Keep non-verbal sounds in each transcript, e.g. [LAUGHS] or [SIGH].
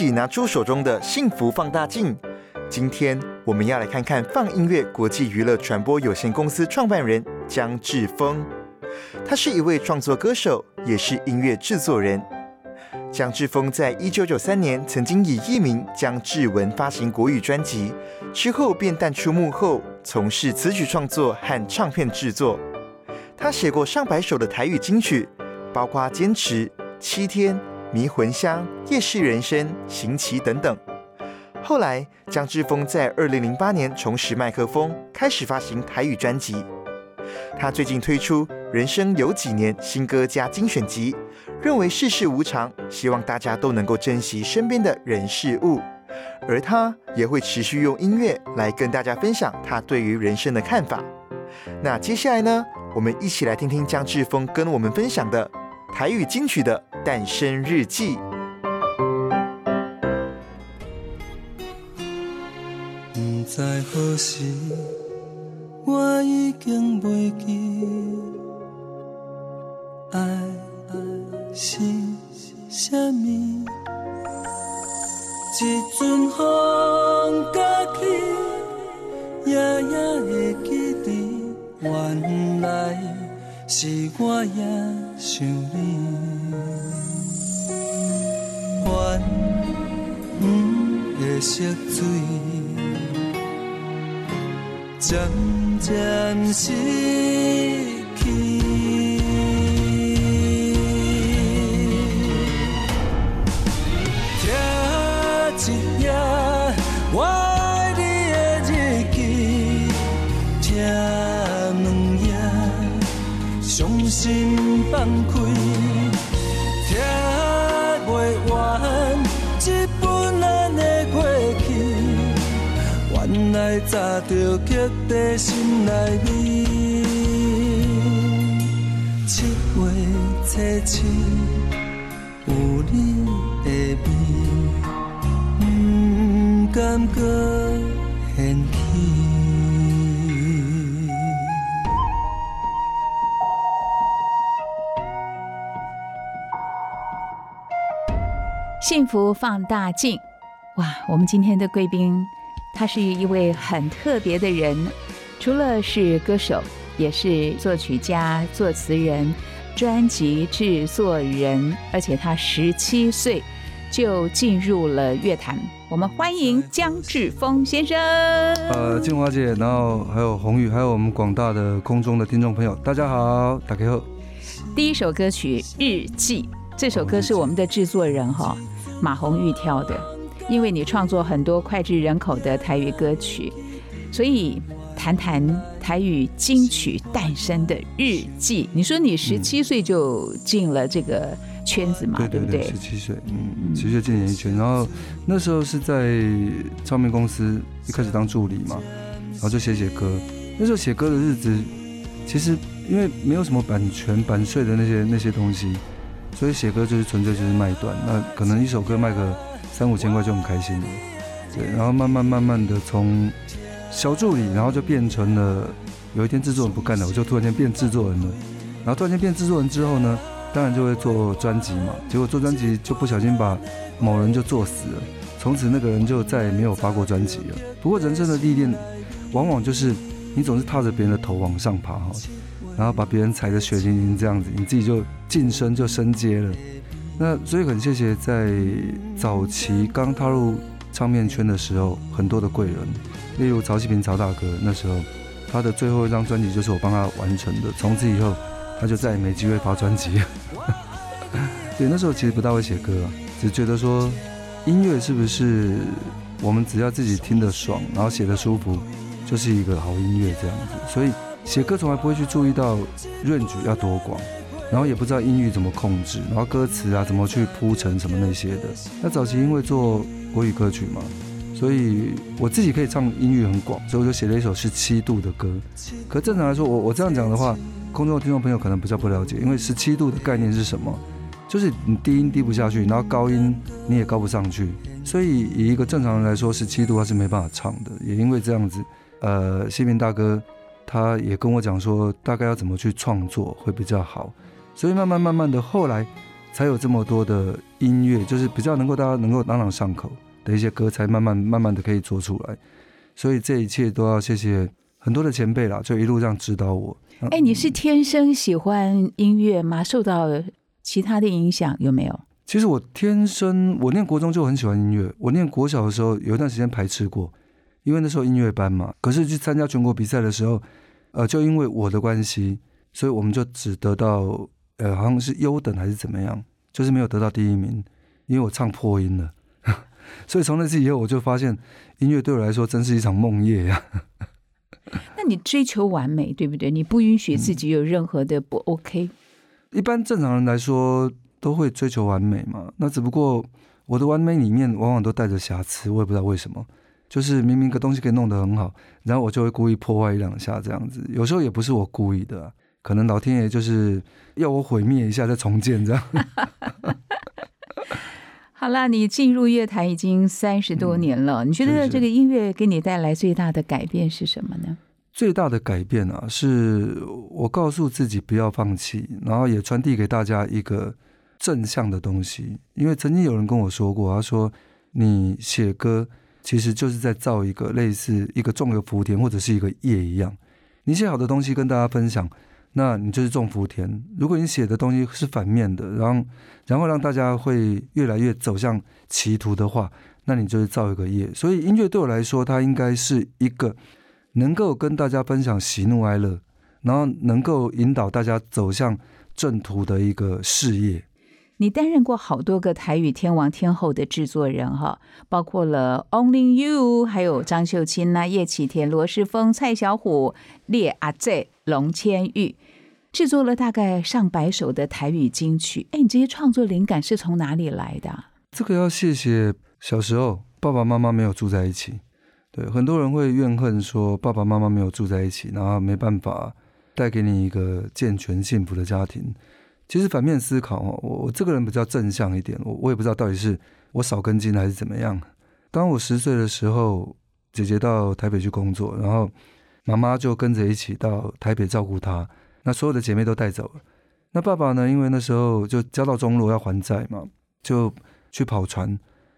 起拿出手中的幸福放大镜。今天我们要来看看放音乐国际娱乐传播有限公司创办人江志峰。他是一位创作歌手，也是音乐制作人。江志峰在一九九三年曾经以艺名江志文发行国语专辑，之后便淡出幕后，从事词曲创作和唱片制作。他写过上百首的台语金曲，包括《坚持》《七天》。迷魂香、夜市人生、行棋等等。后来，江志峰在二零零八年重拾麦克风，开始发行台语专辑。他最近推出《人生有几年》新歌加精选集，认为世事无常，希望大家都能够珍惜身边的人事物。而他也会持续用音乐来跟大家分享他对于人生的看法。那接下来呢，我们一起来听听江志峰跟我们分享的台语金曲的。诞生日记。不知何时，我已经袂记，爱是啥物？一阵风刮起，夜夜会记得，原来是我也想你。怨不会识水，渐渐失去。听一页我爱你的日记，听两页伤心放开。听未完这本爱的过去原来早就刻在心里面七月初七福放大镜，哇！我们今天的贵宾。他是一位很特别的人，除了是歌手，也是作曲家、作词人、专辑制作人，而且他十七岁就进入了乐坛。我们欢迎江志峰先生。呃，静华姐，然后还有宏宇，还有我们广大的空中的听众朋友，大家好，打开后。第一首歌曲《日记》，这首歌是我们的制作人哈马红玉挑的。因为你创作很多脍炙人口的台语歌曲，所以谈谈台语金曲诞生的日记。你说你十七岁就进了这个圈子嘛？对不对？十七岁，嗯，十七岁进演艺圈，然后那时候是在唱片公司一开始当助理嘛，然后就写写歌。那时候写歌的日子，其实因为没有什么版权版税的那些那些东西，所以写歌就是纯粹就是卖断。那可能一首歌卖个。三五千块就很开心了，对，然后慢慢慢慢的从小助理，然后就变成了有一天制作人不干了，我就突然间变制作人了，然后突然间变制作人之后呢，当然就会做专辑嘛，结果做专辑就不小心把某人就做死了，从此那个人就再也没有发过专辑了。不过人生的历练，往往就是你总是踏着别人的头往上爬哈，然后把别人踩得血淋淋这样子，你自己就晋升就升阶了。那所以很谢谢在早期刚踏入唱片圈的时候很多的贵人，例如曹启平曹大哥，那时候他的最后一张专辑就是我帮他完成的，从此以后他就再也没机会发专辑。对，那时候其实不大会写歌，只觉得说音乐是不是我们只要自己听得爽，然后写得舒服，就是一个好音乐这样子，所以写歌从来不会去注意到 range 要多广。然后也不知道音域怎么控制，然后歌词啊怎么去铺陈什么那些的。那早期因为做国语歌曲嘛，所以我自己可以唱音域很广，所以我就写了一首十七度的歌。可正常来说，我我这样讲的话，空中的听众朋友可能比较不了解，因为十七度的概念是什么？就是你低音低不下去，然后高音你也高不上去，所以以一个正常人来说，十七度他是没办法唱的。也因为这样子，呃，谢明大哥他也跟我讲说，大概要怎么去创作会比较好。所以慢慢慢慢的，后来才有这么多的音乐，就是比较能够大家能够朗朗上口的一些歌，才慢慢慢慢的可以做出来。所以这一切都要谢谢很多的前辈啦，就一路这样指导我。哎，你是天生喜欢音乐吗？受到其他的影响有没有？其实我天生，我念国中就很喜欢音乐。我念国小的时候有一段时间排斥过，因为那时候音乐班嘛。可是去参加全国比赛的时候，呃，就因为我的关系，所以我们就只得到呃，好像是优等还是怎么样，就是没有得到第一名，因为我唱破音了。[LAUGHS] 所以从那次以后，我就发现音乐对我来说真是一场梦魇呀。[LAUGHS] 那你追求完美，对不对？你不允许自己有任何的不 OK。一般正常人来说都会追求完美嘛，那只不过我的完美里面往往都带着瑕疵，我也不知道为什么。就是明明个东西可以弄得很好，然后我就会故意破坏一两下这样子。有时候也不是我故意的，可能老天爷就是要我毁灭一下再重建这样。[LAUGHS] 好了，你进入乐坛已经三十多年了，你觉得这个音乐给你带来最大的改变是什么呢？最大的改变啊，是我告诉自己不要放弃，然后也传递给大家一个正向的东西。因为曾经有人跟我说过，他说你写歌其实就是在造一个类似一个种个福田或者是一个业一样，你写好的东西跟大家分享，那你就是种福田。如果你写的东西是反面的，然后然后让大家会越来越走向歧途的话，那你就是造一个业。所以音乐对我来说，它应该是一个。能够跟大家分享喜怒哀乐，然后能够引导大家走向正途的一个事业。你担任过好多个台语天王天后的制作人哈，包括了 Only You，还有张秀清呐、叶启田、罗世峰、蔡小虎、列阿在、龙千玉，制作了大概上百首的台语金曲。哎，你这些创作灵感是从哪里来的？这个要谢谢小时候爸爸妈妈没有住在一起。对，很多人会怨恨说爸爸妈妈没有住在一起，然后没办法带给你一个健全幸福的家庭。其实反面思考哦，我我这个人比较正向一点，我我也不知道到底是我少根筋还是怎么样。当我十岁的时候，姐姐到台北去工作，然后妈妈就跟着一起到台北照顾她，那所有的姐妹都带走了。那爸爸呢，因为那时候就交到中路要还债嘛，就去跑船。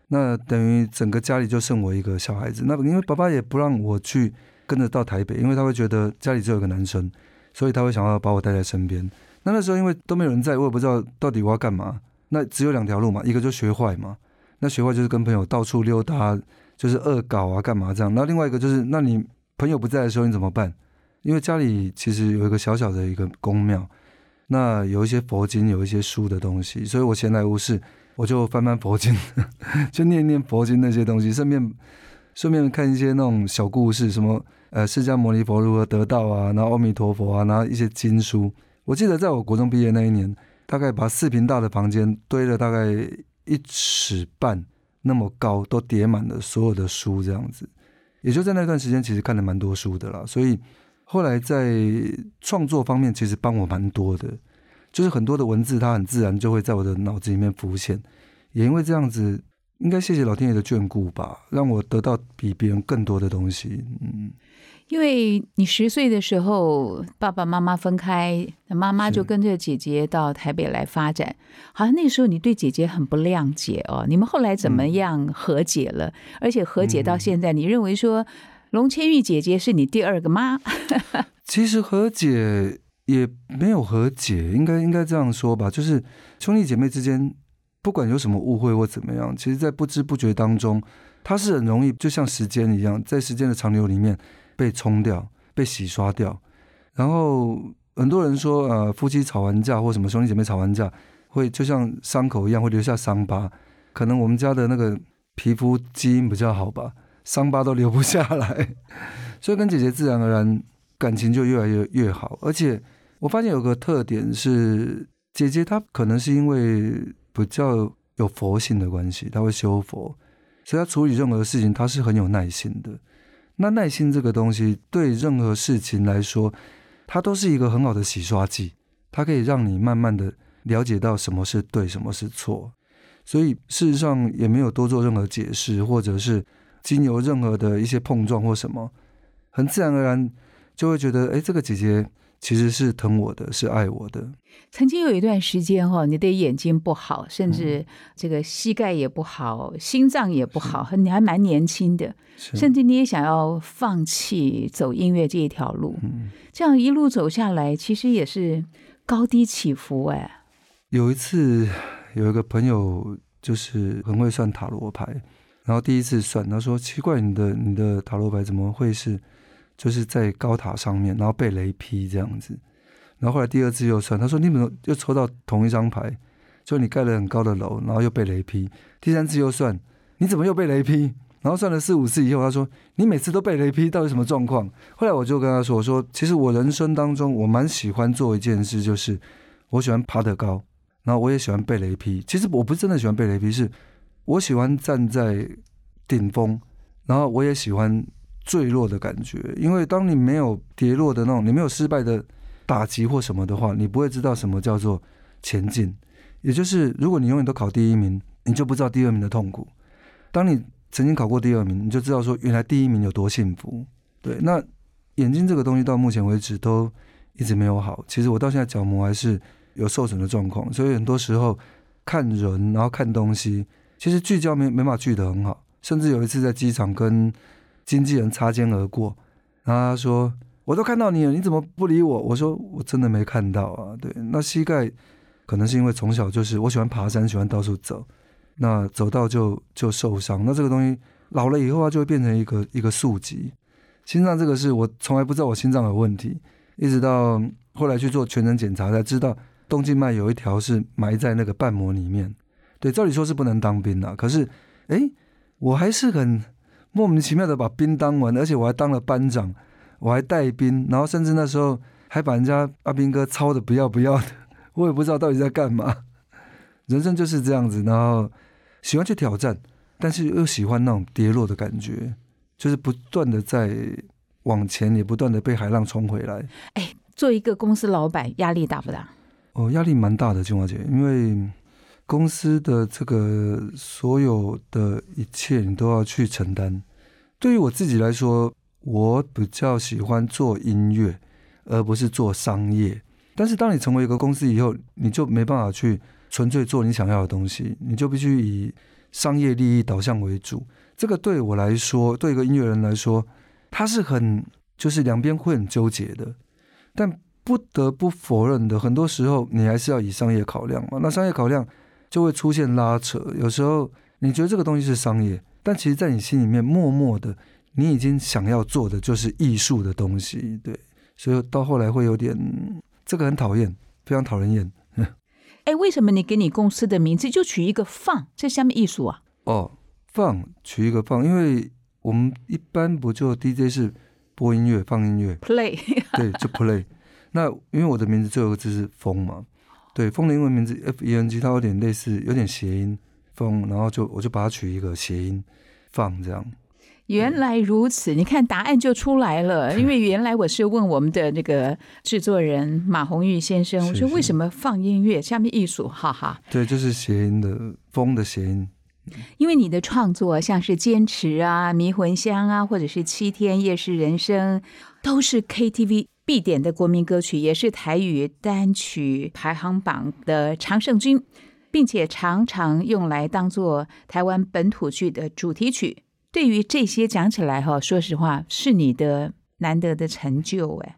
那等于整个家里就剩我一个小孩子。那因为爸爸也不让我去跟着到台北，因为他会觉得家里只有一个男生，所以他会想要把我带在身边。那那时候因为都没有人在，我也不知道到底我要干嘛。那只有两条路嘛，一个就学坏嘛。那学坏就是跟朋友到处溜达，就是恶搞啊，干嘛这样。那另外一个就是，那你朋友不在的时候你怎么办？因为家里其实有一个小小的一个宫庙，那有一些佛经，有一些书的东西，所以我闲来无事。我就翻翻佛经，[LAUGHS] 就念念佛经那些东西，顺便顺便看一些那种小故事，什么呃释迦牟尼佛如何得道啊，然后阿弥陀佛啊，然后一些经书。我记得在我国中毕业那一年，大概把四平大的房间堆了大概一尺半那么高，都叠满了所有的书，这样子。也就在那段时间，其实看了蛮多书的啦。所以后来在创作方面，其实帮我蛮多的。就是很多的文字，它很自然就会在我的脑子里面浮现。也因为这样子，应该谢谢老天爷的眷顾吧，让我得到比别人更多的东西。嗯，因为你十岁的时候，爸爸妈妈分开，妈妈就跟着姐姐到台北来发展。好像那时候你对姐姐很不谅解哦。你们后来怎么样和解了？而且和解到现在，你认为说龙千玉姐姐是你第二个妈？[LAUGHS] 其实和解。也没有和解，应该应该这样说吧，就是兄弟姐妹之间，不管有什么误会或怎么样，其实，在不知不觉当中，它是很容易，就像时间一样，在时间的长流里面被冲掉、被洗刷掉。然后很多人说，呃，夫妻吵完架或什么兄弟姐妹吵完架，会就像伤口一样，会留下伤疤。可能我们家的那个皮肤基因比较好吧，伤疤都留不下来，[LAUGHS] 所以跟姐姐自然而然感情就越来越越好，而且。我发现有个特点是，姐姐她可能是因为比较有佛性的关系，她会修佛，所以她处理任何事情她是很有耐心的。那耐心这个东西对任何事情来说，它都是一个很好的洗刷剂，它可以让你慢慢的了解到什么是对，什么是错。所以事实上也没有多做任何解释，或者是经由任何的一些碰撞或什么，很自然而然就会觉得，哎，这个姐姐其实是疼我的，是爱我的。曾经有一段时间哈，你的眼睛不好，甚至这个膝盖也不好，心脏也不好，你还蛮年轻的，甚至你也想要放弃走音乐这一条路。嗯，这样一路走下来，其实也是高低起伏哎。有一次。有一个朋友就是很会算塔罗牌，然后第一次算，他说奇怪，你的你的塔罗牌怎么会是就是在高塔上面，然后被雷劈这样子。然后后来第二次又算，他说你怎么又抽到同一张牌，就你盖了很高的楼，然后又被雷劈。第三次又算，你怎么又被雷劈？然后算了四五次以后，他说你每次都被雷劈，到底什么状况？后来我就跟他说，我说其实我人生当中我蛮喜欢做一件事，就是我喜欢爬得高。然后我也喜欢被雷劈，其实我不是真的喜欢被雷劈，是我喜欢站在顶峰，然后我也喜欢坠落的感觉。因为当你没有跌落的那种，你没有失败的打击或什么的话，你不会知道什么叫做前进。也就是如果你永远都考第一名，你就不知道第二名的痛苦。当你曾经考过第二名，你就知道说原来第一名有多幸福。对，那眼睛这个东西到目前为止都一直没有好。其实我到现在角膜还是。有受损的状况，所以很多时候看人，然后看东西，其实聚焦没没法聚得很好。甚至有一次在机场跟经纪人擦肩而过，然后他说：“我都看到你了，你怎么不理我？”我说：“我真的没看到啊。”对，那膝盖可能是因为从小就是我喜欢爬山，喜欢到处走，那走到就就受伤。那这个东西老了以后，它就会变成一个一个宿疾。心脏这个是我从来不知道我心脏有问题，一直到后来去做全身检查才知道。动静脉有一条是埋在那个瓣膜里面，对，照理说是不能当兵的，可是，哎，我还是很莫名其妙的把兵当完，而且我还当了班长，我还带兵，然后甚至那时候还把人家阿兵哥操的不要不要的，我也不知道到底在干嘛。人生就是这样子，然后喜欢去挑战，但是又喜欢那种跌落的感觉，就是不断的在往前，也不断的被海浪冲回来。哎，做一个公司老板压力大不大？哦，压力蛮大的，金华姐，因为公司的这个所有的一切你都要去承担。对于我自己来说，我比较喜欢做音乐，而不是做商业。但是当你成为一个公司以后，你就没办法去纯粹做你想要的东西，你就必须以商业利益导向为主。这个对我来说，对一个音乐人来说，他是很就是两边会很纠结的，但。不得不否认的，很多时候你还是要以商业考量嘛。那商业考量就会出现拉扯。有时候你觉得这个东西是商业，但其实在你心里面默默的，你已经想要做的就是艺术的东西。对，所以到后来会有点这个很讨厌，非常讨人厌。[LAUGHS] 哎，为什么你给你公司的名字就取一个放？这下面艺术啊？哦，放取一个放，因为我们一般不就 DJ 是播音乐、放音乐，play，对，就 play。那因为我的名字最后一个字是风嘛，对，风的英文名字 F E N G，它有点类似，有点谐音风，然后就我就把它取一个谐音放这样。原来如此，你看答案就出来了。因为原来我是问我们的那个制作人马红玉先生，我说为什么放音乐下面艺术，哈哈。对，就是谐音的风的谐音。因为你的创作像是坚持啊、迷魂香啊，或者是七天夜市人生，都是 K T V。必点的国民歌曲，也是台语单曲排行榜的常胜军，并且常常用来当做台湾本土剧的主题曲。对于这些讲起来哈，说实话是你的难得的成就哎。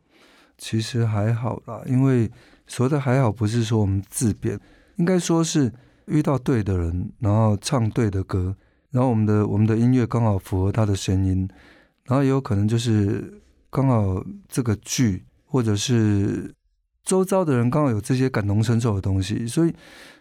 其实还好啦，因为说的还好，不是说我们自贬，应该说是遇到对的人，然后唱对的歌，然后我们的我们的音乐刚好符合他的声音，然后也有可能就是。刚好这个剧，或者是周遭的人刚好有这些感同身受的东西，所以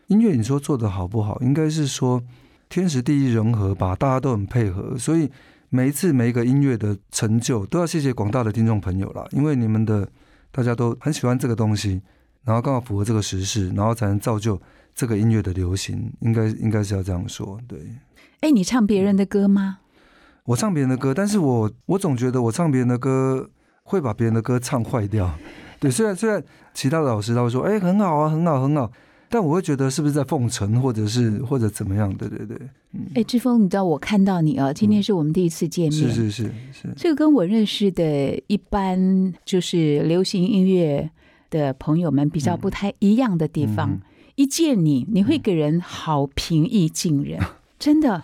音乐你说做的好不好，应该是说天时地利人和吧，大家都很配合，所以每一次每一个音乐的成就都要谢谢广大的听众朋友啦，因为你们的大家都很喜欢这个东西，然后刚好符合这个时事，然后才能造就这个音乐的流行，应该应该是要这样说。对哎，你唱别人的歌吗？我唱别人的歌，但是我我总觉得我唱别人的歌会把别人的歌唱坏掉。对，虽然虽然其他的老师他会说，哎，很好啊，很好，很好，但我会觉得是不是在奉承，或者是或者怎么样？对对对，嗯哎，志峰，你知道我看到你啊，今天是我们第一次见面，是是是是，这个跟我认识的一般就是流行音乐的朋友们比较不太一样的地方。一见你，你会给人好平易近人，[LAUGHS] 真的，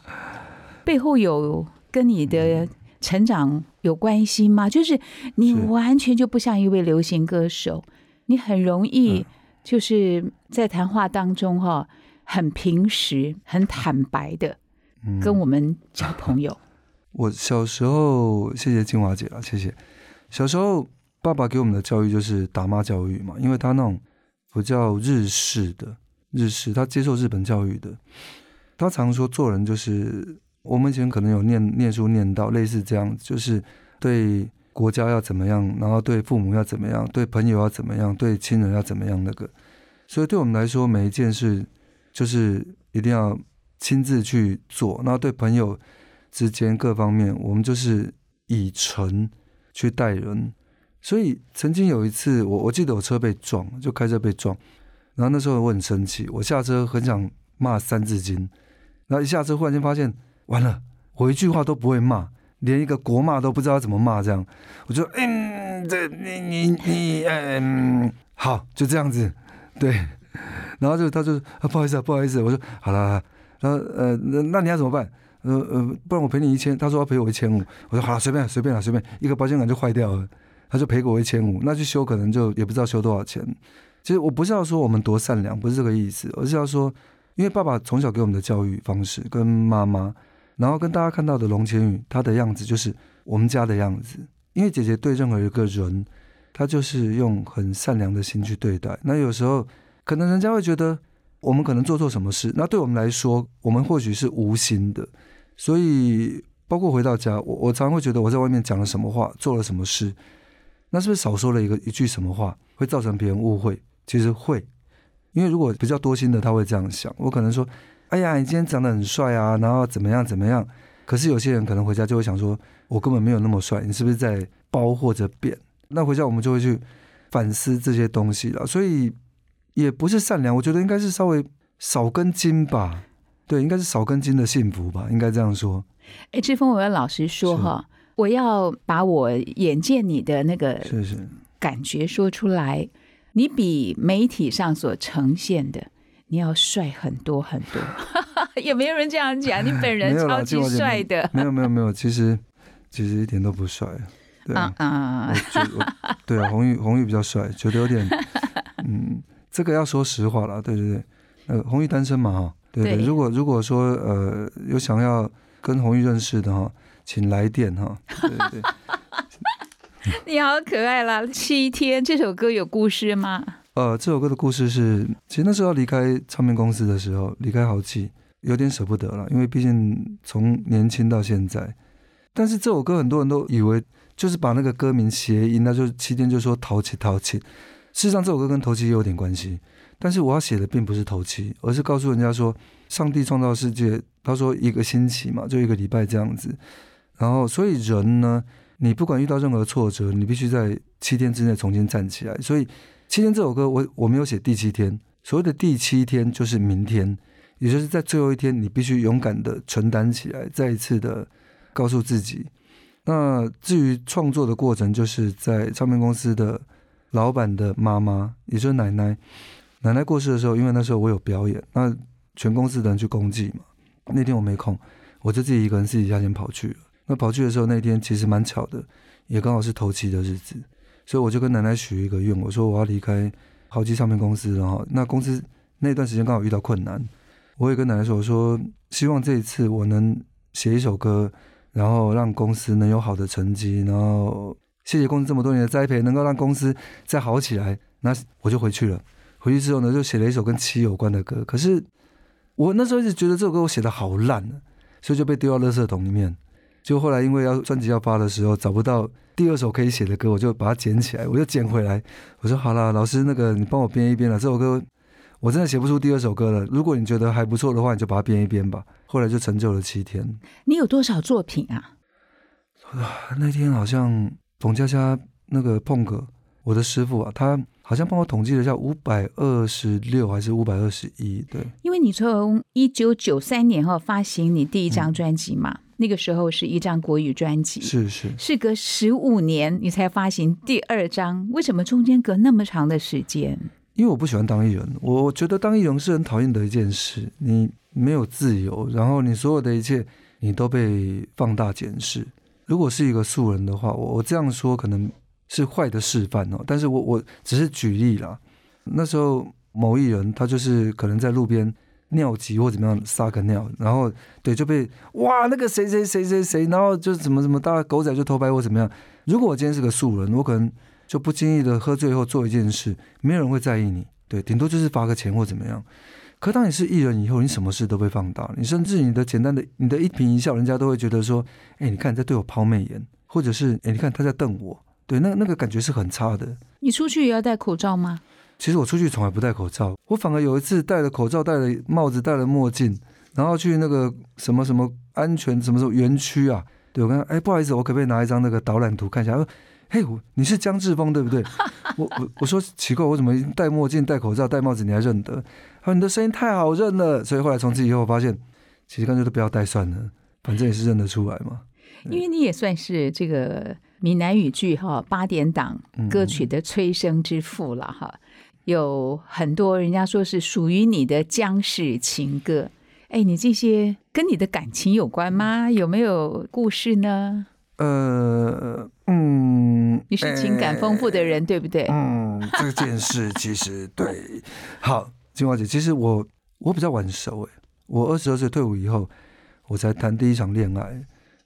背后有跟你的成长有关系吗？就是你完全就不像一位流行歌手，你很容易就是在谈话当中哈，很平实、很坦白的跟我们交朋友。[LAUGHS] 我小时候，谢谢金华姐啊，谢谢。小时候，爸爸给我们的教育就是打骂教育嘛，因为他那种。不叫日式的日式，他接受日本教育的。他常说做人就是我们以前可能有念念书念到类似这样，就是对国家要怎么样，然后对父母要怎么样，对朋友要怎么样，对亲人要怎么样那个。所以对我们来说，每一件事就是一定要亲自去做。然后对朋友之间各方面，我们就是以诚去待人。所以曾经有一次，我我记得我车被撞，就开车被撞，然后那时候我很生气，我下车很想骂三字经，然后一下车忽然间发现完了，我一句话都不会骂，连一个国骂都不知道怎么骂，这样我就嗯，这你你你嗯，好就这样子，对，然后就他就啊不好意思啊不好意思，我说好了，然后呃那那你要怎么办？呃呃不然我赔你一千，他说要赔我一千五，我说好了随便随便了随便，一个保险杆就坏掉了。他就赔给我一千五，那去修可能就也不知道修多少钱。其实我不是要说我们多善良，不是这个意思，而是要说，因为爸爸从小给我们的教育方式跟妈妈，然后跟大家看到的龙千羽他的样子就是我们家的样子。因为姐姐对任何一个人，她就是用很善良的心去对待。那有时候可能人家会觉得我们可能做错什么事，那对我们来说，我们或许是无心的。所以包括回到家，我我常常会觉得我在外面讲了什么话，做了什么事。那是不是少说了一个一句什么话，会造成别人误会？其实会，因为如果比较多心的，他会这样想。我可能说：“哎呀，你今天长得很帅啊，然后怎么样怎么样。”可是有些人可能回家就会想说：“我根本没有那么帅，你是不是在包或者贬？”那回家我们就会去反思这些东西了。所以也不是善良，我觉得应该是稍微少根筋吧。对，应该是少根筋的幸福吧，应该这样说。哎，志峰，我要老实说哈。我要把我眼见你的那个是是感觉说出来，你比媒体上所呈现的你要帅很多很多，[LAUGHS] 有没有人这样讲？你本人 [LAUGHS] 超级帅的，没有没有没有，其实其实一点都不帅，对啊啊，对啊，红玉红玉比较帅，觉得有点，[LAUGHS] 嗯，这个要说实话了，对对对，呃，红玉单身嘛哈，对对，如果如果说呃有想要跟红玉认识的哈。请来电哈！对对，你好可爱啦！七天这首歌有故事吗？呃，这首歌的故事是，其实那时候离开唱片公司的时候，离开豪气，有点舍不得了，因为毕竟从年轻到现在。但是这首歌很多人都以为就是把那个歌名谐音，那就七天就说淘气淘气。事实上，这首歌跟头七有点关系，但是我要写的并不是头七，而是告诉人家说，上帝创造世界，他说一个星期嘛，就一个礼拜这样子。然后，所以人呢，你不管遇到任何挫折，你必须在七天之内重新站起来。所以，七天这首歌，我我没有写第七天，所谓的第七天就是明天，也就是在最后一天，你必须勇敢的承担起来，再一次的告诉自己。那至于创作的过程，就是在唱片公司的老板的妈妈，也就是奶奶，奶奶过世的时候，因为那时候我有表演，那全公司的人去公祭嘛，那天我没空，我就自己一个人私底下先跑去了。那跑去的时候，那天其实蛮巧的，也刚好是头七的日子，所以我就跟奶奶许一个愿，我说我要离开豪基唱片公司，然后那公司那段时间刚好遇到困难，我也跟奶奶说，我说希望这一次我能写一首歌，然后让公司能有好的成绩，然后谢谢公司这么多年的栽培，能够让公司再好起来。那我就回去了，回去之后呢，就写了一首跟七有关的歌。可是我那时候一直觉得这首歌我写的好烂所以就被丢到垃圾桶里面。就后来因为要专辑要发的时候找不到第二首可以写的歌，我就把它捡起来，我就捡回来。我说好了，老师那个你帮我编一编了。这首歌我真的写不出第二首歌了。如果你觉得还不错的话，你就把它编一编吧。后来就成就了七天。你有多少作品啊？那天好像冯佳佳那个碰哥，我的师傅啊，他好像帮我统计了一下，五百二十六还是五百二十一？对，因为你从一九九三年后发行你第一张专辑嘛，那个时候是一张国语专辑，是是，事隔十五年你才发行第二张，为什么中间隔那么长的时间？因为我不喜欢当艺人，我觉得当艺人是很讨厌的一件事。你没有自由，然后你所有的一切你都被放大检视。如果是一个素人的话，我我这样说可能是坏的示范哦。但是我我只是举例啦。那时候某艺人他就是可能在路边尿急或怎么样撒个尿，然后对就被哇那个谁谁谁谁谁，然后就怎么怎么大狗仔就偷拍或怎么样。如果我今天是个素人，我可能。就不经意的喝醉后做一件事，没有人会在意你，对，顶多就是罚个钱或怎么样。可当你是艺人以后，你什么事都被放大，你甚至你的简单的你的一颦一笑，人家都会觉得说，哎，你看你在对我抛媚眼，或者是哎，你看他在瞪我，对，那那个感觉是很差的。你出去也要戴口罩吗？其实我出去从来不戴口罩，我反而有一次戴了口罩、戴了帽子、戴了墨镜，然后去那个什么什么安全什么什么园区啊，对我跟他，哎，不好意思，我可不可以拿一张那个导览图看一下？他说嘿，你是江志峰对不对？我我我说奇怪，我怎么戴墨镜、戴口罩、戴帽子你还认得？他说你的声音太好认了，所以后来从此以后我发现，其实干脆都不要戴算了，反正也是认得出来嘛。[LAUGHS] 因为你也算是这个闽南语剧哈八点档歌曲的催生之父了哈，有很多人家说是属于你的江氏情歌。哎，你这些跟你的感情有关吗？有没有故事呢？呃，嗯，你是情感丰富的人，对不对？嗯，这件事其实对。好，金华姐，其实我我比较晚熟哎，我二十二岁退伍以后，我才谈第一场恋爱。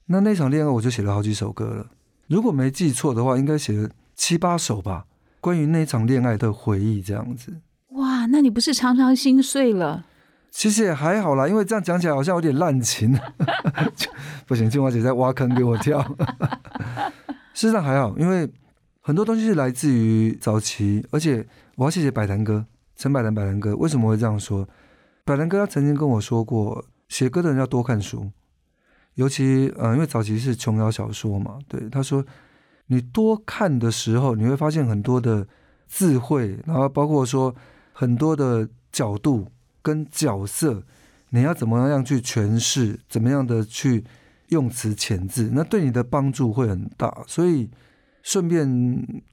那那场恋爱我就写了好几首歌了，如果没记错的话，应该写了七八首吧，关于那场恋爱的回忆这样子。哇，那你不是常常心碎了？其实也还好啦，因为这样讲起来好像有点滥情。[LAUGHS] 不行，金华姐在挖坑给我跳。事实上还好，因为很多东西是来自于早期，而且我要谢谢百坛哥陈百坛百坛哥。为什么会这样说？百坛哥他曾经跟我说过，写歌的人要多看书，尤其嗯，因为早期是琼瑶小说嘛。对，他说你多看的时候，你会发现很多的智慧，然后包括说很多的角度。跟角色，你要怎么样去诠释？怎么样的去用词遣字？那对你的帮助会很大。所以顺便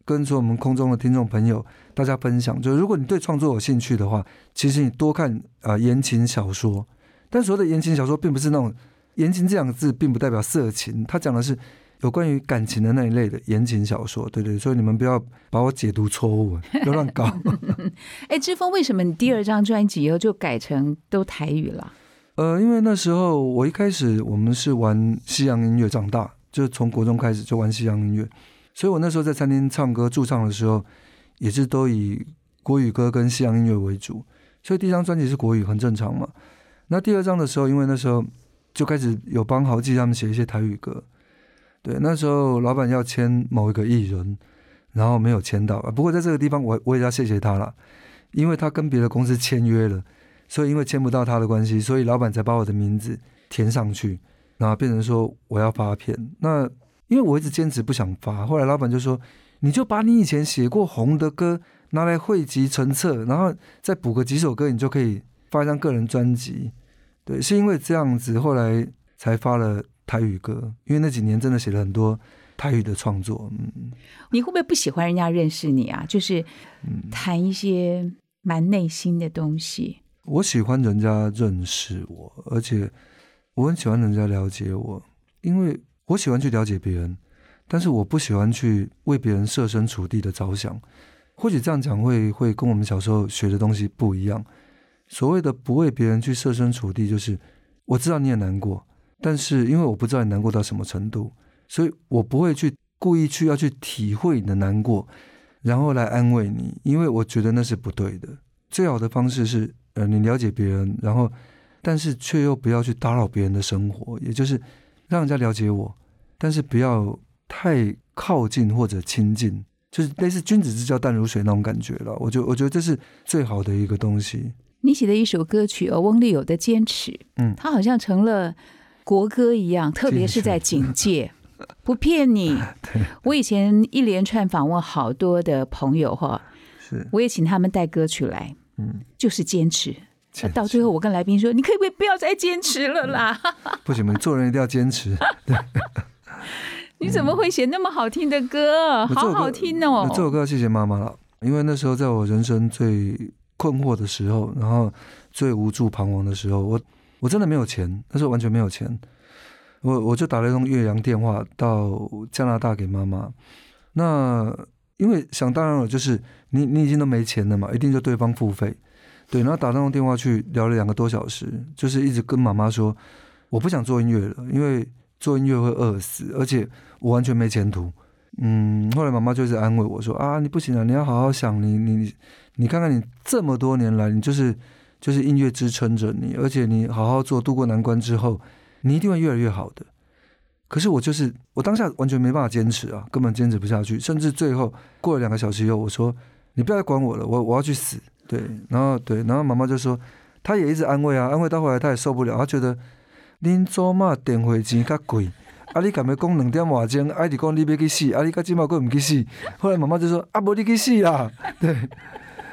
跟说我们空中的听众朋友大家分享，就是如果你对创作有兴趣的话，其实你多看啊言情小说。但所谓的言情小说，并不是那种言情这两个字，并不代表色情，它讲的是。有关于感情的那一类的言情小说，对对，所以你们不要把我解读错误，不要乱搞。[LAUGHS] 哎，志峰，为什么你第二张专辑以后就改成都台语了？呃，因为那时候我一开始我们是玩西洋音乐长大，就从国中开始就玩西洋音乐，所以我那时候在餐厅唱歌驻唱的时候，也是都以国语歌跟西洋音乐为主，所以第一张专辑是国语，很正常嘛。那第二张的时候，因为那时候就开始有帮豪记他们写一些台语歌。对，那时候老板要签某一个艺人，然后没有签到。不过在这个地方，我我也要谢谢他了，因为他跟别的公司签约了，所以因为签不到他的关系，所以老板才把我的名字填上去，然后变成说我要发片。那因为我一直坚持不想发，后来老板就说，你就把你以前写过红的歌拿来汇集成册，然后再补个几首歌，你就可以发一张个人专辑。对，是因为这样子，后来才发了。台语歌，因为那几年真的写了很多台语的创作。嗯，你会不会不喜欢人家认识你啊？就是谈一些蛮内心的东西。我喜欢人家认识我，而且我很喜欢人家了解我，因为我喜欢去了解别人，但是我不喜欢去为别人设身处地的着想。或许这样讲会会跟我们小时候学的东西不一样。所谓的不为别人去设身处地，就是我知道你也难过。但是因为我不知道你难过到什么程度，所以我不会去故意去要去体会你的难过，然后来安慰你，因为我觉得那是不对的。最好的方式是，呃，你了解别人，然后，但是却又不要去打扰别人的生活，也就是让人家了解我，但是不要太靠近或者亲近，就是类似君子之交淡如水那种感觉了。我就我觉得这是最好的一个东西。你写的一首歌曲哦，翁立友的《坚持》，嗯他好像成了国歌一样，特别是在警戒。[LAUGHS] 不骗你，我以前一连串访问好多的朋友哈，是，我也请他们带歌曲来，嗯，就是坚持。到最后，我跟来宾说：“你可以不可以不要再坚持了啦？[LAUGHS] 不行，不行做人一定要坚持。你怎么会写那么好听的歌？好好听哦那！这首歌要谢谢妈妈了，因为那时候在我人生最困惑的时候，然后最无助彷徨的时候，我我真的没有钱，那时候完全没有钱，我我就打了一通岳阳电话到加拿大给妈妈。那因为想当然了，就是你你已经都没钱了嘛，一定就对方付费，对，然后打那通电话去聊了两个多小时，就是一直跟妈妈说我不想做音乐了，因为做音乐会饿死，而且我完全没前途。嗯，后来妈妈就是安慰我说啊，你不行了，你要好好想，你你你看看你这么多年来，你就是就是音乐支撑着你，而且你好好做，渡过难关之后，你一定会越来越好的。可是我就是我当下完全没办法坚持啊，根本坚持不下去，甚至最后过了两个小时以后，我说你不要再管我了，我我要去死。对，然后对，然后妈妈就说，她也一直安慰啊，安慰到后来她也受不了，她觉得恁祖妈电话钱较贵。啊！你敢要讲两点外钟，啊！你讲你要去死，啊！你到今嘛佫毋去死。后来妈妈就说：“啊，无你去死啦！”对，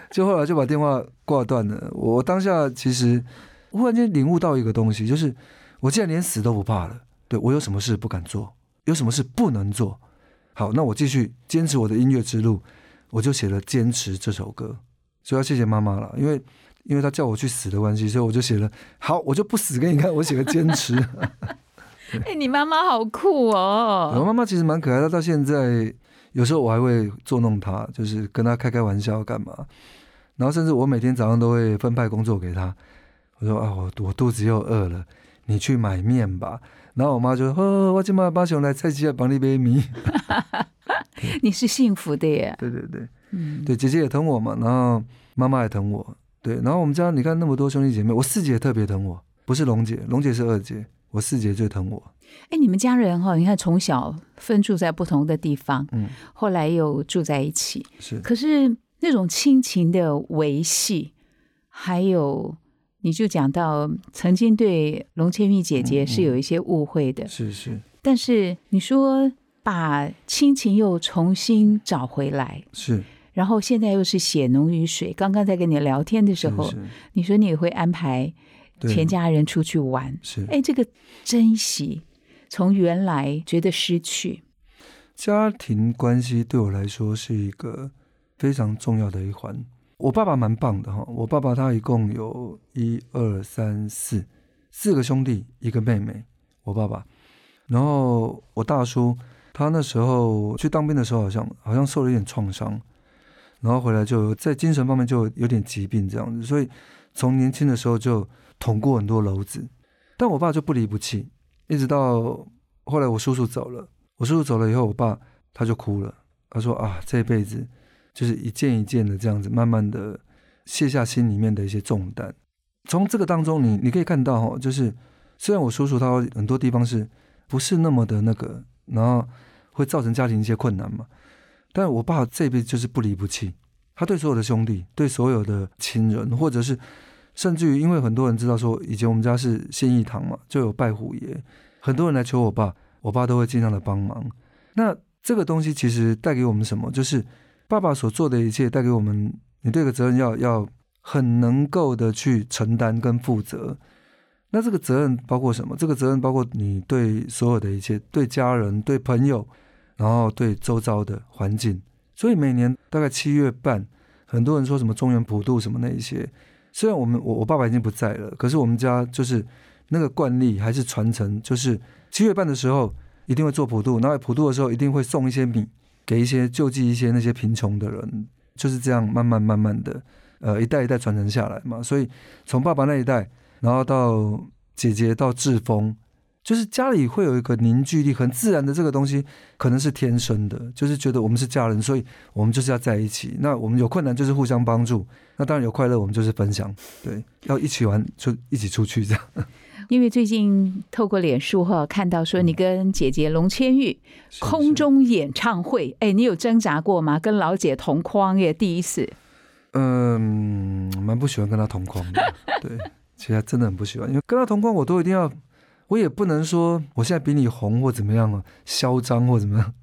就后来就把电话挂断了。我当下其实忽然间领悟到一个东西，就是我既然连死都不怕了，对我有什么事不敢做，有什么事不能做？好，那我继续坚持我的音乐之路，我就写了《坚持》这首歌。所以要谢谢妈妈了，因为因为她叫我去死的关系，所以我就写了。好，我就不死给你看，我写个坚持。[LAUGHS] 哎，你妈妈好酷哦我哦！妈妈其实蛮可爱的，到现在有时候我还会捉弄他，就是跟他开开玩笑干嘛。然后甚至我每天早上都会分派工作给他，我说啊，我我肚子又饿了，你去买面吧。然后我妈就说哦，我今晚把熊来菜鸡来帮你买米。[LAUGHS] 你是幸福的耶。[LAUGHS] 对对对嗯，对，姐姐也疼我嘛，然后妈妈也疼我。对，然后我们家你看那么多兄弟姐妹，我四姐特别疼我，不是龙姐，龙姐是二姐，我四姐最疼我。哎，你们家人哈，你看从小分住在不同的地方，嗯，后来又住在一起，是可是那种亲情的维系，还有你就讲到曾经对龙千玉姐姐嗯是有一些误会的，是是但是你说把亲情又重新找回来，是然后现在又是血浓于水。刚刚在跟你聊天的时候，是是，你说你也会安排全家人出去玩，是。哎，这个珍惜从原来觉得失去，家庭关系对我来说是一个非常重要的一环。我爸爸蛮棒的哈，我爸爸他一共有一二三四四个兄弟，一个妹妹。我爸爸，然后我大叔他那时候去当兵的时候，好像好像受了一点创伤，然后回来就在精神方面就有点疾病这样子，所以从年轻的时候就捅过很多篓子。但我爸就不离不弃，一直到后来我叔叔走了。我叔叔走了以后，我爸他就哭了。他说：“啊，这辈子就是一件一件的这样子，慢慢的卸下心里面的一些重担。从这个当中你，你可以看到哈，就是虽然我叔叔他很多地方是不是那么的那个，然后会造成家庭一些困难嘛，但我爸这辈子就是不离不弃，他对所有的兄弟，对所有的亲人，或者是甚至于因为很多人知道说，以前我们家是信义堂嘛，就有拜虎爷，很多人来求我爸。”我爸都会尽量的帮忙。那这个东西其实带给我们什么？就是爸爸所做的一切带给我们，你这个责任要要很能够的去承担跟负责。那这个责任包括什么？这个责任包括你对所有的一切，对家人、对朋友，然后对周遭的环境。所以每年大概七月半，很多人说什么中原普渡什么那一些，虽然我们我我爸爸已经不在了，可是我们家就是那个惯例还是传承，就是。七月半的时候一定会做普渡，然后普渡的时候一定会送一些米给一些救济一些那些贫穷的人，就是这样慢慢慢慢的，呃，一代一代传承下来嘛。所以从爸爸那一代，然后到姐姐到志峰，就是家里会有一个凝聚力，很自然的这个东西，可能是天生的，就是觉得我们是家人，所以我们就是要在一起。那我们有困难就是互相帮助，那当然有快乐我们就是分享，对，要一起玩就一起出去这样。[LAUGHS] 因为最近透过脸书哈看到说你跟姐姐龙千玉空中演唱会，哎，你有挣扎过吗？跟老姐同框耶，第一次。嗯，蛮不喜欢跟她同框的，对，其实真的很不喜欢，因为跟她同框我都一定要，我也不能说我现在比你红或怎么样啊，嚣张或怎么样。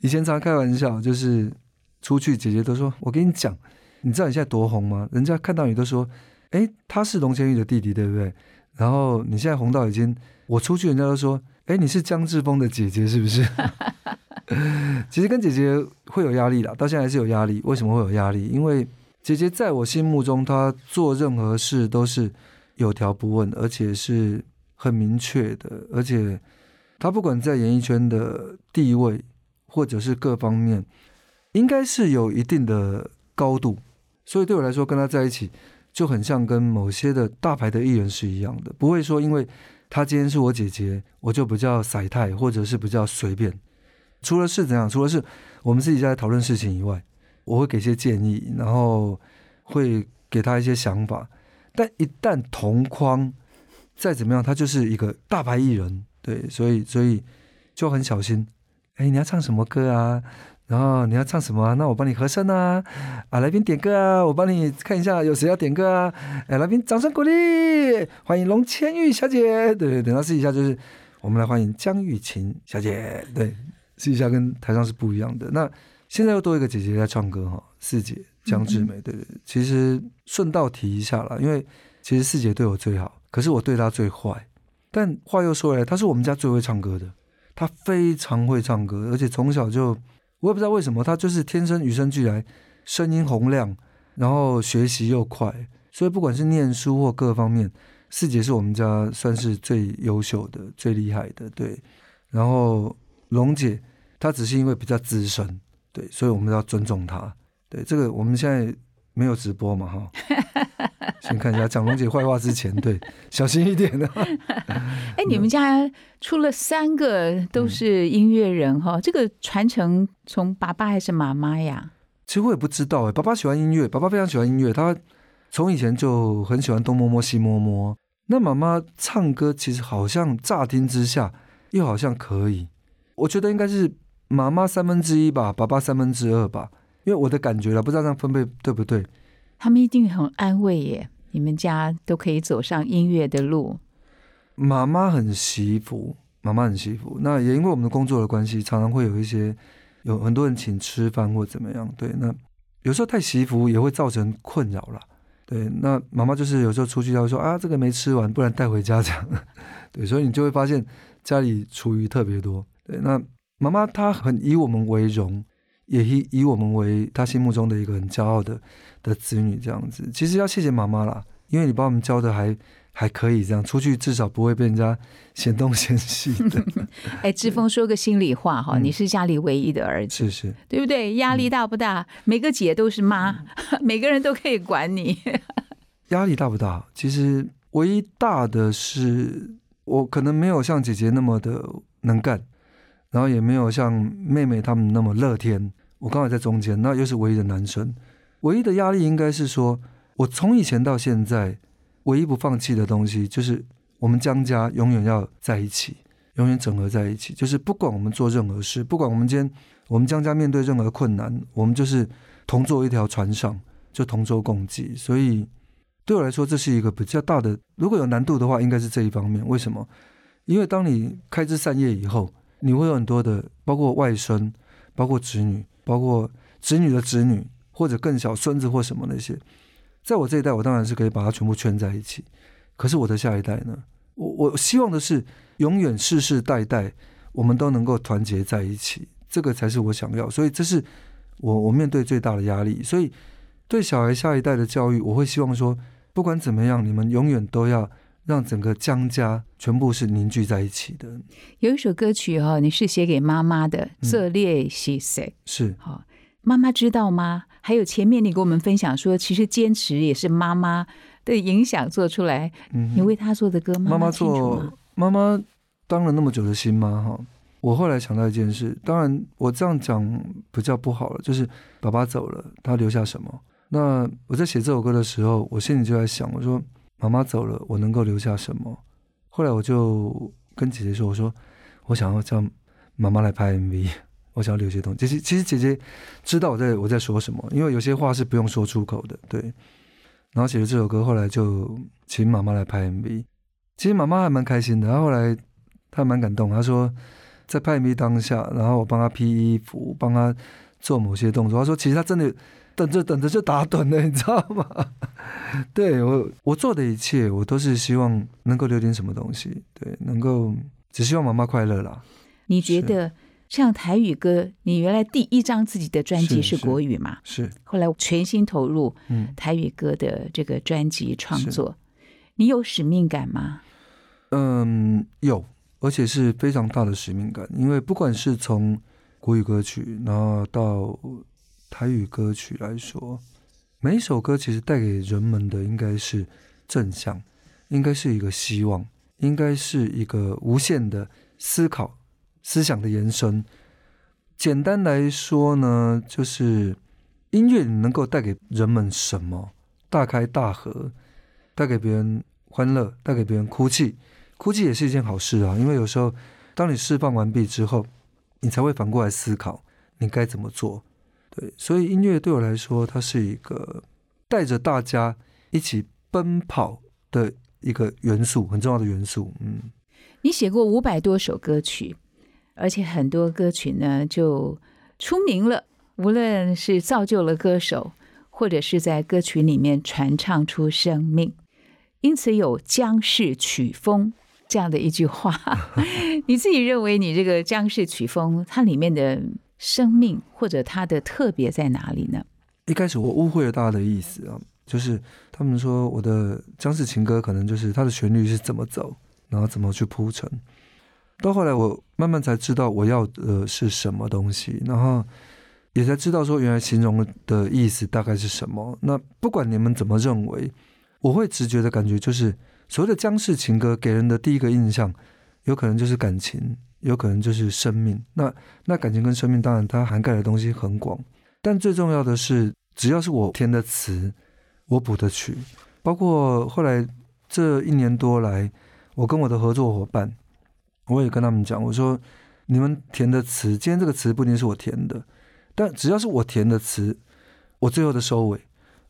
以前常开玩笑，就是出去姐姐都说，我跟你讲，你知道你现在多红吗？人家看到你都说，哎，他是龙千玉的弟弟，对不对？然后你现在红到已经，我出去人家都说，哎，你是江志峰的姐姐是不是？[LAUGHS] 其实跟姐姐会有压力啦，到现在还是有压力。为什么会有压力？因为姐姐在我心目中，她做任何事都是有条不紊，而且是很明确的，而且他不管在演艺圈的地位，或者是各方面，应该是有一定的高度。所以对我来说，跟他在一起就很像跟某些的大牌的艺人是一样的，不会说因为她今天是我姐姐，我就比较甩态，或者是比较随便。除了是怎样，除了是我们自己在讨论事情以外，我会给些建议，然后会给他一些想法。但一旦同框，再怎么样，他就是一个大牌艺人，对，所以所以就很小心。哎，你要唱什么歌啊？然后你要唱什么啊？那我帮你和声啊！啊，来宾点歌啊！我帮你看一下有谁要点歌啊！哎，来宾掌声鼓励，欢迎龙千玉小姐。对，等到试一下，就是我们来欢迎江玉琴小姐。对。试一下跟台上是不一样的。那现在又多一个姐姐在唱歌哈，四姐江志美，对对对。其实顺道提一下啦，因为其实四姐对我最好，可是我对她最坏。但话又说来，她是我们家最会唱歌的，她非常会唱歌，而且从小就我也不知道为什么，她就是天生与生俱来，声音洪亮，然后学习又快，所以不管是念书或各方面，四姐是我们家算是最优秀的、最厉害的。对，然后。龙姐，她只是因为比较资深，对，所以我们要尊重她。对，这个我们现在没有直播嘛，哈。[LAUGHS] 先看一下蒋龙姐坏话之前，对，[LAUGHS] 小心一点的。哎，你们家出了三个都是音乐人哈，这个传承从爸爸还是妈妈呀？其实我也不知道哎，爸爸喜欢音乐，爸爸非常喜欢音乐，他从以前就很喜欢东摸摸西摸摸。那妈妈唱歌其实好像乍听之下又好像可以。我觉得应该是妈妈三分之一吧，爸爸三分之二吧，因为我的感觉了，不知道这样分配对不对？他们一定很安慰耶，你们家都可以走上音乐的路。妈妈很惜福，妈妈很惜福。那也因为我们的工作的关系，常常会有一些有很多人请吃饭或怎么样。对，那有时候太惜福也会造成困扰了。对，那妈妈就是有时候出去，她会说啊，这个没吃完，不然带回家这样。[LAUGHS] 对，所以你就会发现家里厨余特别多。对，那妈妈她很以我们为荣，也以以我们为他心目中的一个很骄傲的的子女这样子。其实要谢谢妈妈啦，因为你把我们教的还还可以，这样出去至少不会被人家嫌东嫌西的。[LAUGHS] 哎，志峰说个心里话哈，你是家里唯一的儿子，是是，对不对？压力大不大？每个姐都是妈，[LAUGHS] 每个人都可以管你。[LAUGHS] 压力大不大？其实唯一大的是我可能没有像姐姐那么的能干。然后也没有像妹妹他们那么乐天，我刚好在中间，那又是唯一的男生，唯一的压力应该是说，我从以前到现在，唯一不放弃的东西就是我们江家永远要在一起，永远整合在一起，就是不管我们做任何事，不管我们今天我们江家面对任何困难，我们就是同坐一条船上，就同舟共济。所以对我来说，这是一个比较大的，如果有难度的话，应该是这一方面。为什么？因为当你开枝散叶以后。你会有很多的，包括外孙，包括侄女，包括侄女的侄女，或者更小孙子或什么那些，在我这一代，我当然是可以把它全部圈在一起。可是我的下一代呢？我我希望的是，永远世世代代我们都能够团结在一起，这个才是我想要。所以这是我我面对最大的压力。所以对小孩下一代的教育，我会希望说，不管怎么样，你们永远都要。让整个江家全部是凝聚在一起的。有一首歌曲哈，你是写给妈妈的，《这列是谁》？是好，妈妈知道吗？还有前面你给我们分享说，其实坚持也是妈妈的影响做出来。你为她做的歌，妈妈做妈妈当了那么久的新妈哈，我后来想到一件事，当然我这样讲不叫不好了，就是爸爸走了，他留下什么？那我在写这首歌的时候，我心里就在想，我说妈妈走了，我能够留下什么？后来我就跟姐姐说，我说我想要叫妈妈来拍 MV，[LAUGHS] 我想要留些东西。其实其实姐姐知道我在我在说什么，因为有些话是不用说出口的，对。然后写了这首歌，后来就请妈妈来拍 MV。其实妈妈还蛮开心的，然后后来她蛮感动，她说在拍 MV 当下，然后我帮她披衣服，帮她做某些动作。她说其实她真的。等着等着就打盹了，[LAUGHS] 你知道吗？[LAUGHS] 对我我做的一切，我都是希望能够留点什么东西，对，能够只希望妈妈快乐啦。你觉得像台语歌，你原来第一张自己的专辑是国语嘛？是。后来全心投入台语歌的这个专辑创作，你有使命感吗？嗯，有，而且是非常大的使命感，因为不管是从国语歌曲，然后到台语歌曲来说，每一首歌其实带给人们的应该是正向，应该是一个希望，应该是一个无限的思考、思想的延伸。简单来说呢，就是音乐能够带给人们什么？大开大合，带给别人欢乐，带给别人哭泣。哭泣也是一件好事啊，因为有时候当你释放完毕之后，你才会反过来思考你该怎么做。对，所以音乐对我来说，它是一个带着大家一起奔跑的一个元素，很重要的元素。嗯，你写过五百多首歌曲，而且很多歌曲呢就出名了，无论是造就了歌手，或者是在歌曲里面传唱出生命，因此有江氏曲风这样的一句话。[LAUGHS] 你自己认为，你这个江氏曲风它里面的？生命或者它的特别在哪里呢？一开始我误会了大家的意思啊，就是他们说我的僵尸情歌可能就是它的旋律是怎么走，然后怎么去铺陈。到后来我慢慢才知道我要的是什么东西，然后也才知道说原来形容的意思大概是什么。那不管你们怎么认为，我会直觉的感觉就是所谓的僵尸情歌给人的第一个印象，有可能就是感情。有可能就是生命，那那感情跟生命，当然它涵盖的东西很广，但最重要的是，只要是我填的词，我补的曲，包括后来这一年多来，我跟我的合作伙伴，我也跟他们讲，我说你们填的词，今天这个词不一定是我填的，但只要是我填的词，我最后的收尾，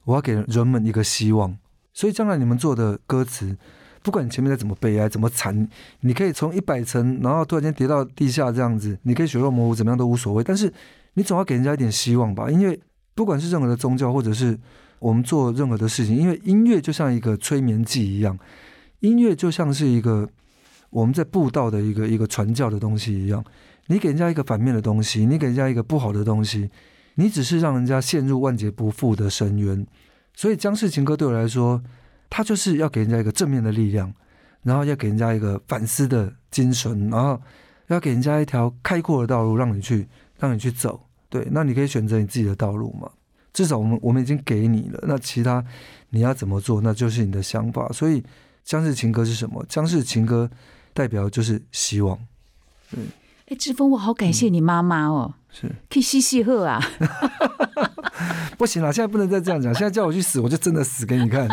我要给人们一个希望，所以将来你们做的歌词。不管你前面再怎么悲哀、怎么惨，你可以从一百层，然后突然间跌到地下这样子，你可以血肉模糊，怎么样都无所谓。但是你总要给人家一点希望吧，因为不管是任何的宗教，或者是我们做任何的事情，因为音乐就像一个催眠剂一样，音乐就像是一个我们在布道的一个一个传教的东西一样。你给人家一个反面的东西，你给人家一个不好的东西，你只是让人家陷入万劫不复的深渊。所以僵尸情歌对我来说。他就是要给人家一个正面的力量，然后要给人家一个反思的精神，然后要给人家一条开阔的道路，让你去，让你去走。对，那你可以选择你自己的道路嘛。至少我们我们已经给你了，那其他你要怎么做，那就是你的想法。所以僵氏情歌是什么？僵氏情歌代表就是希望。对，哎，志峰，我好感谢你妈妈哦，是可以嘻嘻喝啊。[LAUGHS] [LAUGHS] 不行了，现在不能再这样讲。[LAUGHS] 现在叫我去死，我就真的死给你看。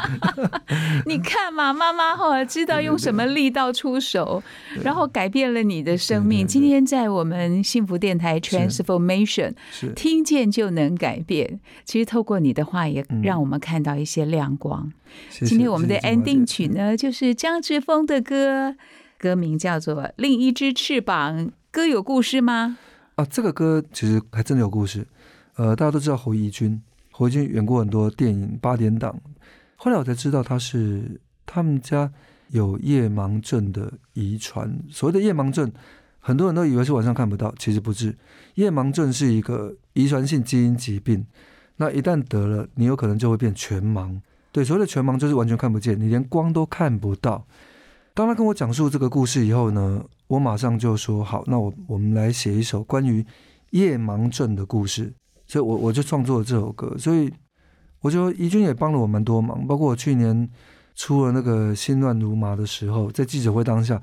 [LAUGHS] 你看嘛，妈妈后来知道用什么力道出手，然后改变了你的生命。今天在我们幸福电台 Transformation，听见就能改变。其实透过你的话，也让我们看到一些亮光。今天我们的 ending 曲呢，就是江志峰的歌，歌名叫做《另一只翅膀》。歌有故事吗？啊，这个歌其实还真的有故事。呃，大家都知道侯怡君，侯怡君演过很多电影八点档。后来我才知道他是他们家有夜盲症的遗传。所谓的夜盲症，很多人都以为是晚上看不到，其实不是。夜盲症是一个遗传性基因疾病，那一旦得了，你有可能就会变全盲。对，所谓的全盲就是完全看不见，你连光都看不到。当他跟我讲述这个故事以后呢，我马上就说好，那我我们来写一首关于夜盲症的故事。所以，我我就创作了这首歌。所以，我觉得怡君也帮了我蛮多忙。包括我去年出了那个心乱如麻的时候，在记者会当下，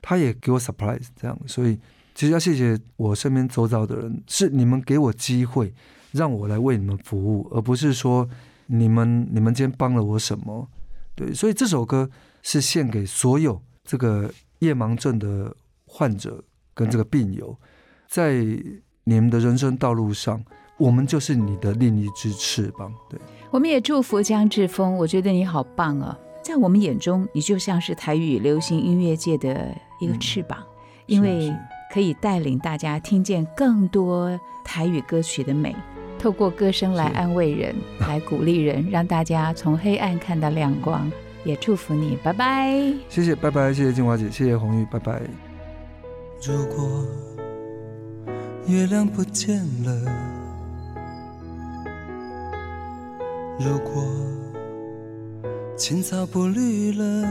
他也给我 surprise 这样，所以其实要谢谢我身边周遭的人，是你们给我机会让我来为你们服务，而不是说你们你们今天帮了我什么，对，所以这首歌是献给所有这个夜盲症的患者跟这个病友，在你们的人生道路上，我们就是你的另一只翅膀，对。我们也祝福江志峰，我觉得你好棒啊，在我们眼中，你就像是台语流行音乐界的一个翅膀，因为可以带领大家听见更多台语歌曲的美，透过歌声来安慰人，[LAUGHS] 来鼓励人，让大家从黑暗看到亮光。也祝福你，拜拜。谢谢，拜拜，谢谢金华姐，谢谢红玉，拜拜。如果月亮不见了。如果青草不绿了，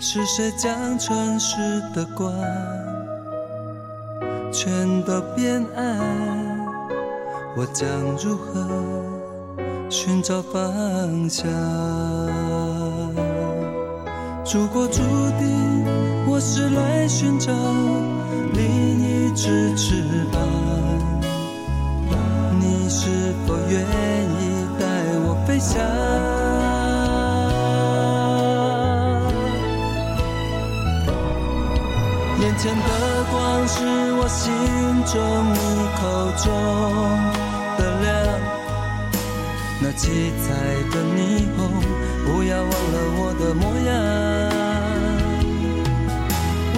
是谁将城市的光全都变暗？我将如何寻找方向？如果注定我是来寻找另一只翅膀。你是否愿意带我飞翔？眼前的光是我心中你口中的亮，那七彩的霓虹，不要忘了我的模样。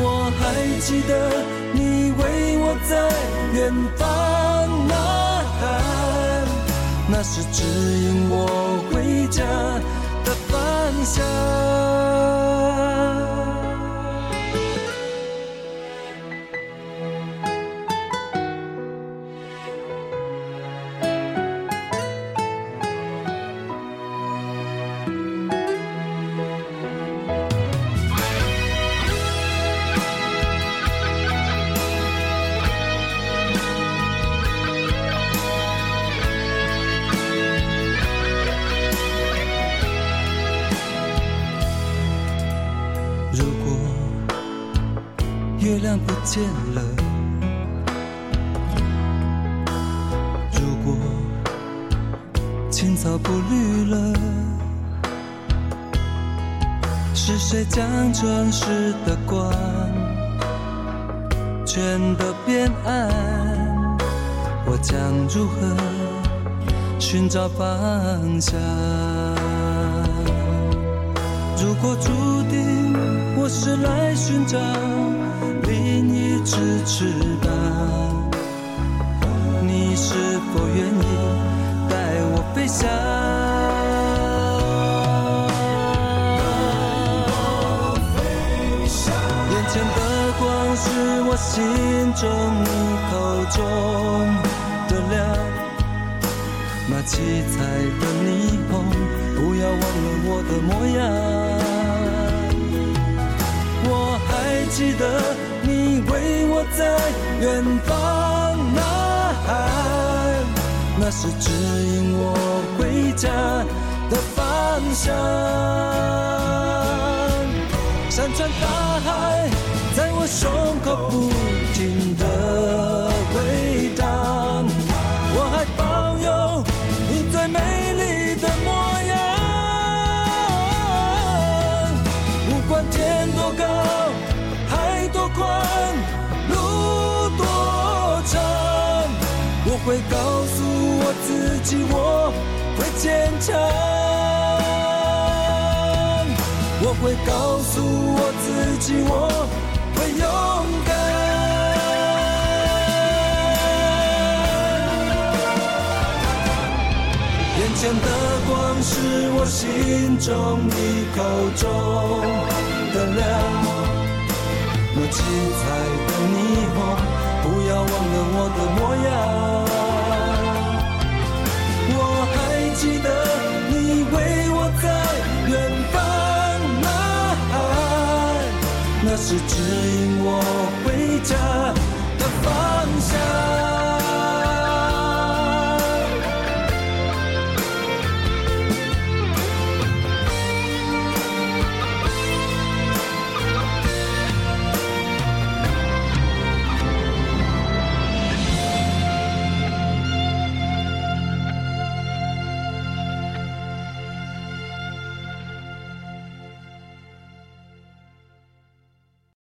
我还记得你为我在远方。那是指引我回家的方向。月亮不见了。如果青草不绿了，是谁将城市的光全都变暗？我将如何寻找方向？如果注定我是来寻找。另一只翅膀，你是否愿意带我飞翔？眼前的光是我心中你口中的亮，那七彩的霓虹，不要忘了我的模样。我还记得。你为我在远方呐喊，那是指引我回家的方向。山川大海在我胸口不停的回荡，会告诉我自己，我会坚强。我会告诉我自己，我会勇敢。眼前的光是我心中你口中的亮。那七彩的霓虹，不要忘了我的模样。记得你为我在远方呐喊，那是指引我回家。